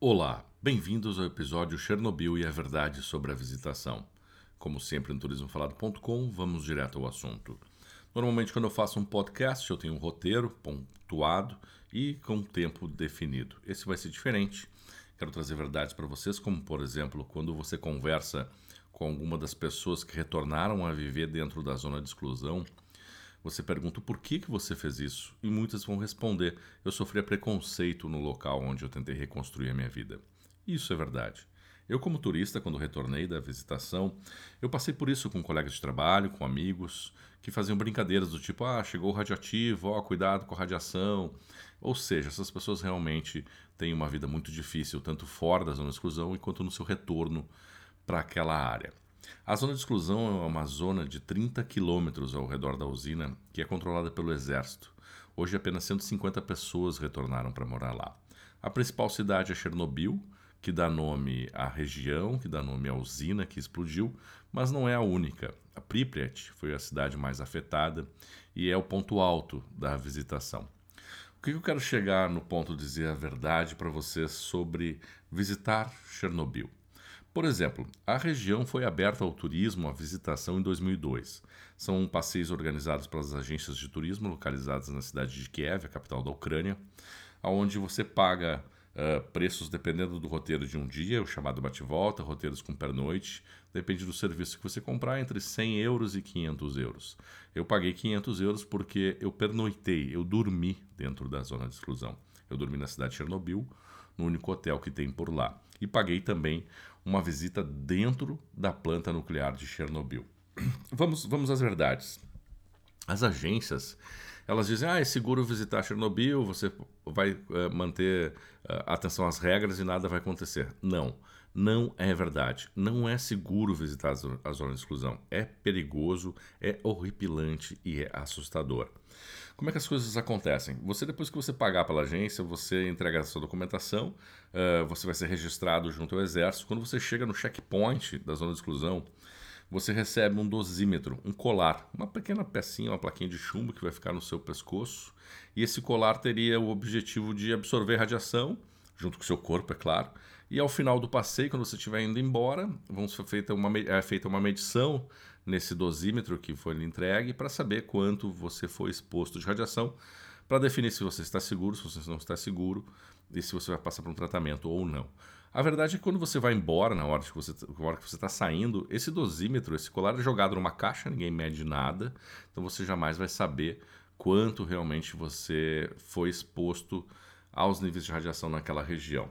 Olá, bem-vindos ao episódio Chernobyl e a verdade sobre a visitação. Como sempre no turismofalado.com, vamos direto ao assunto. Normalmente, quando eu faço um podcast, eu tenho um roteiro pontuado e com tempo definido. Esse vai ser diferente. Quero trazer verdades para vocês, como por exemplo, quando você conversa com alguma das pessoas que retornaram a viver dentro da zona de exclusão você pergunta por que, que você fez isso e muitas vão responder: eu sofria preconceito no local onde eu tentei reconstruir a minha vida. Isso é verdade. Eu, como turista, quando retornei da visitação, eu passei por isso com colegas de trabalho, com amigos, que faziam brincadeiras do tipo: ah, chegou o radioativo, ó, cuidado com a radiação. Ou seja, essas pessoas realmente têm uma vida muito difícil, tanto fora da zona de exclusão quanto no seu retorno para aquela área. A zona de exclusão é uma zona de 30 quilômetros ao redor da usina que é controlada pelo Exército. Hoje apenas 150 pessoas retornaram para morar lá. A principal cidade é Chernobyl, que dá nome à região, que dá nome à usina que explodiu, mas não é a única. A Pripyat foi a cidade mais afetada e é o ponto alto da visitação. O que eu quero chegar no ponto de dizer a verdade para vocês sobre visitar Chernobyl? Por exemplo, a região foi aberta ao turismo, à visitação em 2002. São passeios organizados pelas agências de turismo localizadas na cidade de Kiev, a capital da Ucrânia, onde você paga uh, preços dependendo do roteiro de um dia, o chamado bate-volta, roteiros com pernoite, depende do serviço que você comprar, entre 100 euros e 500 euros. Eu paguei 500 euros porque eu pernoitei, eu dormi dentro da zona de exclusão. Eu dormi na cidade de Chernobyl, no único hotel que tem por lá. E paguei também uma visita dentro da planta nuclear de Chernobyl. Vamos, vamos às verdades. As agências, elas dizem, ah, é seguro visitar Chernobyl, você vai uh, manter uh, atenção às regras e nada vai acontecer. Não, não é verdade. Não é seguro visitar a zona de exclusão. É perigoso, é horripilante e é assustador. Como é que as coisas acontecem? Você, depois que você pagar pela agência, você entrega a sua documentação, uh, você vai ser registrado junto ao exército. Quando você chega no checkpoint da zona de exclusão, você recebe um dosímetro, um colar, uma pequena pecinha, uma plaquinha de chumbo que vai ficar no seu pescoço. E esse colar teria o objetivo de absorver radiação, junto com o seu corpo, é claro. E ao final do passeio, quando você estiver indo embora, vamos feita uma, é feita uma medição nesse dosímetro que foi lhe entregue para saber quanto você foi exposto de radiação, para definir se você está seguro, se você não está seguro e se você vai passar por um tratamento ou não. A verdade é que quando você vai embora, na hora que você na hora que você está saindo, esse dosímetro, esse colar é jogado numa caixa, ninguém mede nada, então você jamais vai saber quanto realmente você foi exposto aos níveis de radiação naquela região.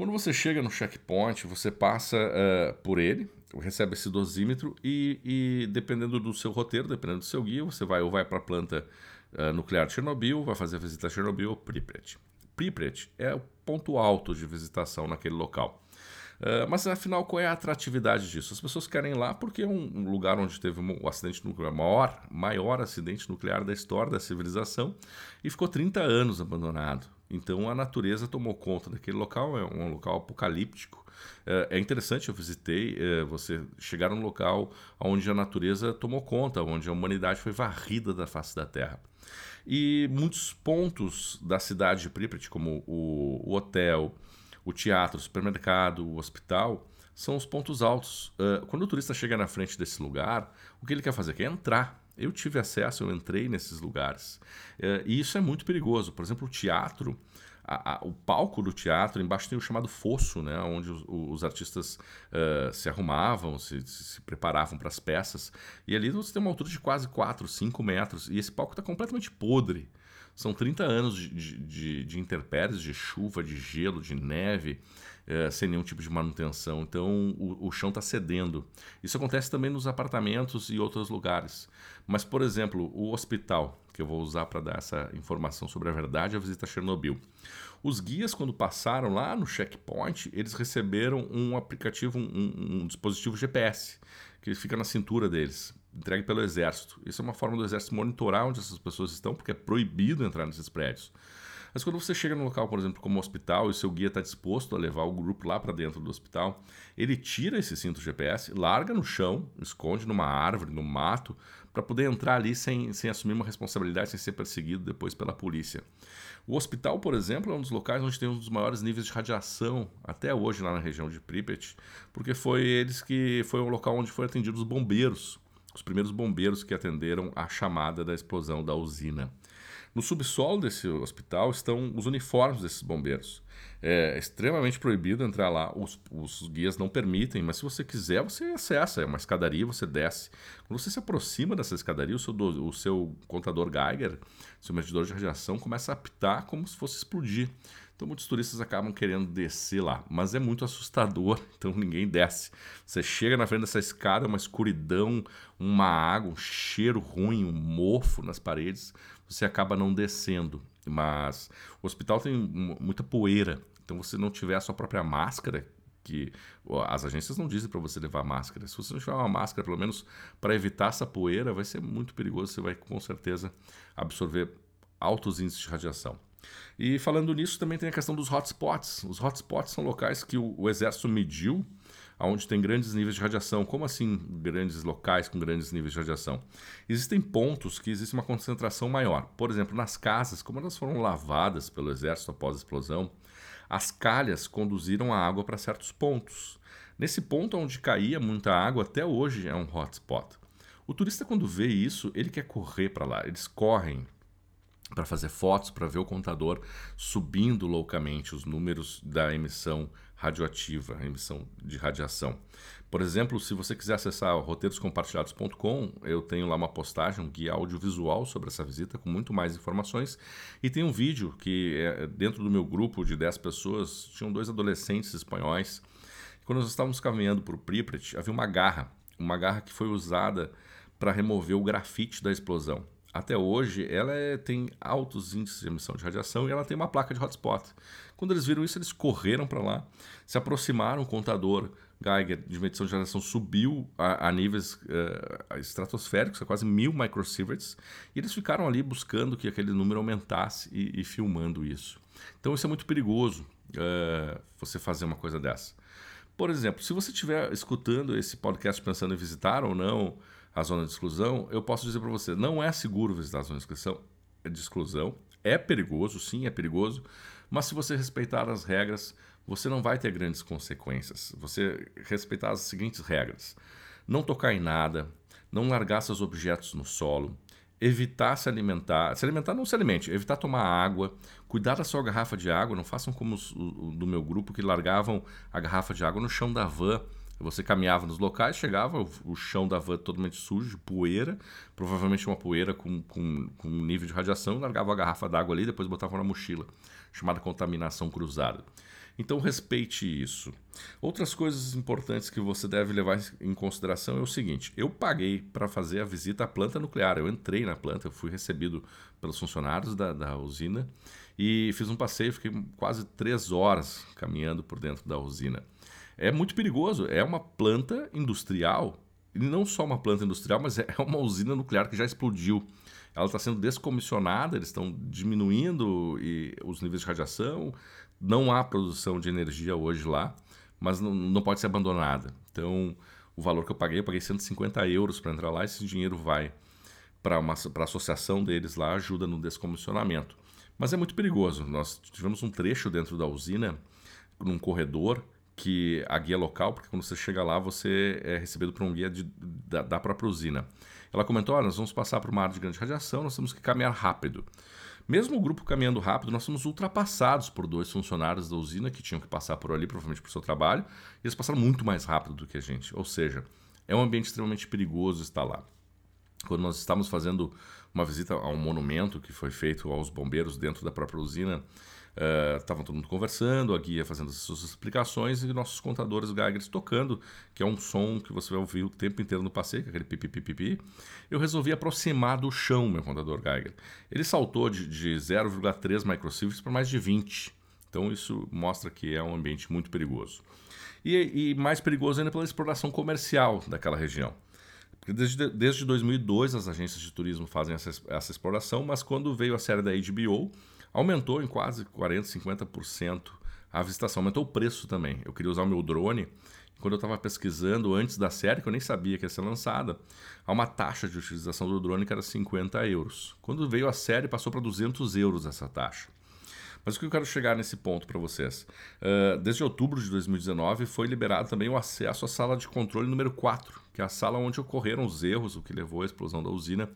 Quando você chega no checkpoint, você passa uh, por ele, recebe esse dosímetro e, e, dependendo do seu roteiro, dependendo do seu guia, você vai ou vai para a planta uh, nuclear de Chernobyl, vai fazer a visita a Chernobyl ou Pripyat. Pripyat é o ponto alto de visitação naquele local. Uh, mas afinal, qual é a atratividade disso? As pessoas querem ir lá porque é um lugar onde teve um acidente nuclear, maior, maior acidente nuclear da história da civilização e ficou 30 anos abandonado. Então a natureza tomou conta daquele local, é um local apocalíptico. É, é interessante, eu visitei, é, você chegar num local onde a natureza tomou conta, onde a humanidade foi varrida da face da terra. E muitos pontos da cidade de Pripyat, como o, hotel, o teatro, o supermercado, o hospital, são os pontos altos. É, quando o turista chega na frente desse lugar, o que ele quer fazer? Quer entrar eu tive acesso, eu entrei nesses lugares. É, e isso é muito perigoso. Por exemplo, o teatro, a, a, o palco do teatro, embaixo tem o chamado fosso, né, onde os, os artistas uh, se arrumavam, se, se preparavam para as peças. E ali você tem uma altura de quase 4, 5 metros. E esse palco está completamente podre. São 30 anos de, de, de intempéries, de chuva, de gelo, de neve, é, sem nenhum tipo de manutenção. Então o, o chão está cedendo. Isso acontece também nos apartamentos e outros lugares. Mas, por exemplo, o hospital, que eu vou usar para dar essa informação sobre a verdade, a visita a Chernobyl. Os guias, quando passaram lá no checkpoint, eles receberam um aplicativo, um, um dispositivo GPS, que fica na cintura deles entregue pelo Exército. Isso é uma forma do Exército monitorar onde essas pessoas estão, porque é proibido entrar nesses prédios. Mas quando você chega num local, por exemplo, como um hospital, e seu guia está disposto a levar o grupo lá para dentro do hospital, ele tira esse cinto GPS, larga no chão, esconde numa árvore, no mato, para poder entrar ali sem, sem assumir uma responsabilidade, sem ser perseguido depois pela polícia. O hospital, por exemplo, é um dos locais onde tem um dos maiores níveis de radiação até hoje lá na região de Pripyat, porque foi eles que foi o local onde foram atendidos os bombeiros, os primeiros bombeiros que atenderam a chamada da explosão da usina. No subsolo desse hospital estão os uniformes desses bombeiros. É extremamente proibido entrar lá, os, os, guias não permitem, mas se você quiser, você acessa. É uma escadaria, você desce. Quando você se aproxima dessa escadaria, o seu, o seu contador Geiger, seu medidor de radiação, começa a apitar como se fosse explodir. Então muitos turistas acabam querendo descer lá, mas é muito assustador, então ninguém desce. Você chega na frente dessa escada, uma escuridão, uma água, um cheiro ruim, um mofo nas paredes, você acaba não descendo. Mas o hospital tem muita poeira, então você não tiver a sua própria máscara, que as agências não dizem para você levar máscara. Se você não tiver uma máscara, pelo menos para evitar essa poeira, vai ser muito perigoso, você vai com certeza absorver altos índices de radiação. E falando nisso, também tem a questão dos hotspots. Os hotspots são locais que o, o exército mediu onde tem grandes níveis de radiação. Como assim grandes locais com grandes níveis de radiação? Existem pontos que existe uma concentração maior. Por exemplo, nas casas, como elas foram lavadas pelo exército após a explosão, as calhas conduziram a água para certos pontos. Nesse ponto onde caía muita água, até hoje é um hotspot. O turista, quando vê isso, ele quer correr para lá. Eles correm para fazer fotos, para ver o contador subindo loucamente os números da emissão radioativa, emissão de radiação. Por exemplo, se você quiser acessar roteiroscompartilhados.com, eu tenho lá uma postagem, um guia audiovisual sobre essa visita com muito mais informações e tem um vídeo que é dentro do meu grupo de 10 pessoas, tinham dois adolescentes espanhóis. Quando nós estávamos caminhando por Pripyat, havia uma garra, uma garra que foi usada para remover o grafite da explosão até hoje, ela é, tem altos índices de emissão de radiação e ela tem uma placa de hotspot. Quando eles viram isso, eles correram para lá, se aproximaram, o contador Geiger de medição de radiação subiu a, a níveis uh, estratosféricos, a quase mil microsieverts, e eles ficaram ali buscando que aquele número aumentasse e, e filmando isso. Então isso é muito perigoso, uh, você fazer uma coisa dessa. Por exemplo, se você estiver escutando esse podcast pensando em visitar ou não a zona de exclusão, eu posso dizer para você, não é seguro visitar a zona de exclusão, de exclusão. É perigoso, sim, é perigoso, mas se você respeitar as regras, você não vai ter grandes consequências. Você respeitar as seguintes regras: não tocar em nada, não largar seus objetos no solo, evitar se alimentar, se alimentar não se alimente, evitar tomar água, cuidar da sua garrafa de água, não façam como os, o, do meu grupo que largavam a garrafa de água no chão da van você caminhava nos locais, chegava, o, chão da van totalmente sujo, poeira, provavelmente uma poeira com, com, com nível de radiação, largava a garrafa d'água ali, depois botava na mochila, chamada contaminação cruzada. Então respeite isso. Outras coisas importantes que você deve levar em consideração é o seguinte: eu paguei para fazer a visita à planta nuclear. Eu entrei na planta, eu fui recebido pelos funcionários da, da usina e fiz um passeio, fiquei quase três horas caminhando por dentro da usina é muito perigoso. É uma planta industrial, e não só uma planta industrial, mas é uma usina nuclear que já explodiu. Ela está sendo descomissionada, eles estão diminuindo os níveis de radiação, não há produção de energia hoje lá, mas não, não pode ser abandonada. Então, o valor que eu paguei, eu paguei 150 euros para entrar lá, esse dinheiro vai para a associação deles lá, ajuda no descomissionamento. Mas é muito perigoso. Nós tivemos um trecho dentro da usina, num corredor, que a guia local, porque quando você chega lá, você é recebido por um guia de, da, da própria usina. Ela comentou: oh, nós vamos passar por uma área de grande radiação, nós temos que caminhar rápido. Mesmo o grupo caminhando rápido, nós fomos ultrapassados por dois funcionários da usina que tinham que passar por ali, provavelmente por seu trabalho, e eles passaram muito mais rápido do que a gente. Ou seja, é um ambiente extremamente perigoso estar lá. Quando nós estávamos fazendo uma visita a um monumento que foi feito aos bombeiros dentro da própria usina, Estavam uh, todo mundo conversando, a guia fazendo as suas explicações e nossos contadores Geigers tocando, que é um som que você vai ouvir o tempo inteiro no passeio, aquele pipi. Eu resolvi aproximar do chão meu contador Geiger. Ele saltou de, de 0,3 microsieverts para mais de 20. Então isso mostra que é um ambiente muito perigoso. E, e mais perigoso ainda pela exploração comercial daquela região. Porque desde, desde 2002 as agências de turismo fazem essa, essa exploração, mas quando veio a série da HBO, aumentou em quase 40%, 50% a visitação, aumentou o preço também. Eu queria usar o meu drone. Quando eu estava pesquisando antes da série, que eu nem sabia que ia ser lançada, há uma taxa de utilização do drone que era 50 euros. Quando veio a série, passou para 200 euros essa taxa. Mas o que eu quero chegar nesse ponto para vocês? Uh, desde outubro de 2019 foi liberado também o acesso à sala de controle número 4, que é a sala onde ocorreram os erros, o que levou à explosão da usina.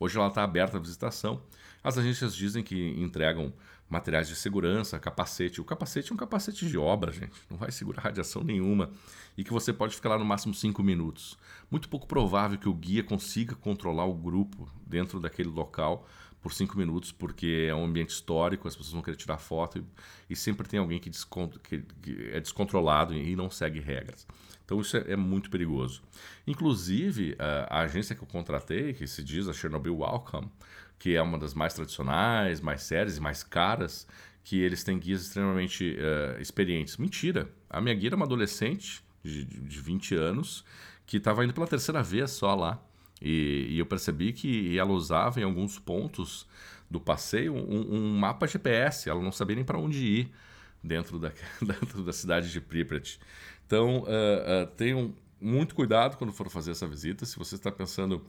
Hoje ela está aberta à visitação. As agências dizem que entregam materiais de segurança, capacete. O capacete é um capacete de obra, gente. Não vai segurar radiação nenhuma. E que você pode ficar lá no máximo 5 minutos. Muito pouco provável que o guia consiga controlar o grupo dentro daquele local por 5 minutos, porque é um ambiente histórico, as pessoas vão querer tirar foto e, e sempre tem alguém que, que, que, é descontrolado e não segue regras. Então isso é, é muito perigoso. Inclusive, a, a, agência que eu contratei, que se diz a Chernobyl Welcome, que é uma das mais tradicionais, mais sérias e mais caras, que eles têm guias extremamente uh, experientes. Mentira! A minha guia era uma adolescente de, de 20 anos que estava indo pela terceira vez só lá. E, e, eu percebi que ela usava em alguns pontos do passeio um, um mapa GPS, ela não sabia nem para onde ir dentro da, dentro da cidade de Pripyat. Então, uh, uh, tenham muito cuidado quando for fazer essa visita. Se você está pensando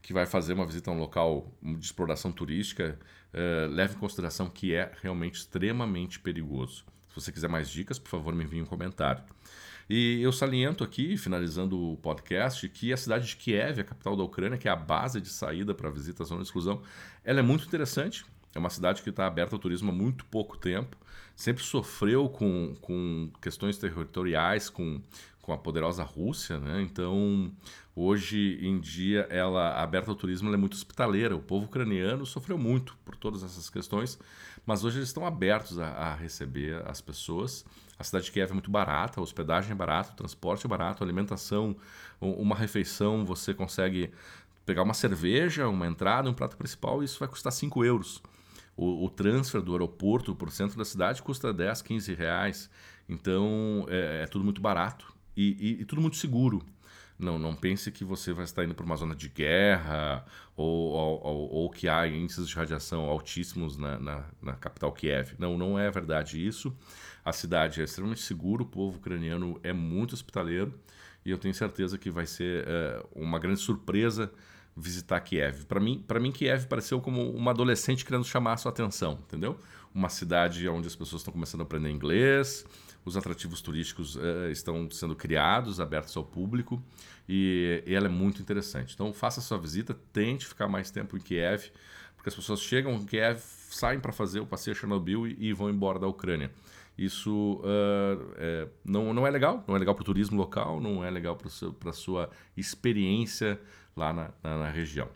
que vai fazer uma visita a um local de exploração turística, uh, leve em consideração que é realmente extremamente perigoso. Se você quiser mais dicas, por favor, me envie um comentário. E eu saliento aqui, finalizando o podcast, que a cidade de Kiev, a capital da Ucrânia, que é a base de saída para a visita à zona de exclusão, ela é muito interessante. É uma cidade que está aberta ao turismo há muito pouco tempo. Sempre sofreu com, com questões territoriais, com, com a poderosa Rússia, né? Então, hoje em dia, ela aberta ao turismo, é muito hospitaleira. O povo ucraniano sofreu muito por todas essas questões, mas hoje eles estão abertos a, a receber as pessoas. A cidade de Kiev é muito barata, a hospedagem é barata, o transporte é barato, a alimentação, uma refeição, você consegue pegar uma cerveja, uma entrada, um prato principal, e isso vai custar 5 euros. O, o transfer do aeroporto para o centro da cidade custa 10, 15 reais. Então é, é tudo muito barato e, e, e, tudo muito seguro. Não, não pense que você vai estar indo para uma zona de guerra ou, ou, ou, que há índices de radiação altíssimos na, na, na, capital Kiev. Não, não é verdade isso. A cidade é extremamente segura, o povo ucraniano é muito hospitaleiro e eu tenho certeza que vai ser é, uma grande surpresa visitar Kiev. Para mim, para mim Kiev pareceu como uma adolescente querendo chamar a sua atenção, entendeu? Uma cidade onde as pessoas estão começando a aprender inglês, os atrativos turísticos uh, estão sendo criados, abertos ao público e, e, ela é muito interessante. Então faça sua visita, tente ficar mais tempo em Kiev, porque as pessoas chegam em Kiev, saem para fazer o passeio Chernobyl e, e, vão embora da Ucrânia. Isso uh, é, não, não é legal, não é legal para o turismo local, não é legal para a sua experiência lá na, na, na região.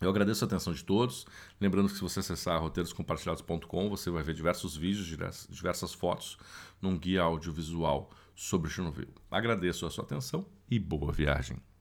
Eu agradeço a atenção de todos. Lembrando que se você acessar roteiroscompartilhados.com, você vai ver diversos vídeos, diversas fotos num guia audiovisual sobre Chernobyl. Agradeço a sua atenção e boa viagem.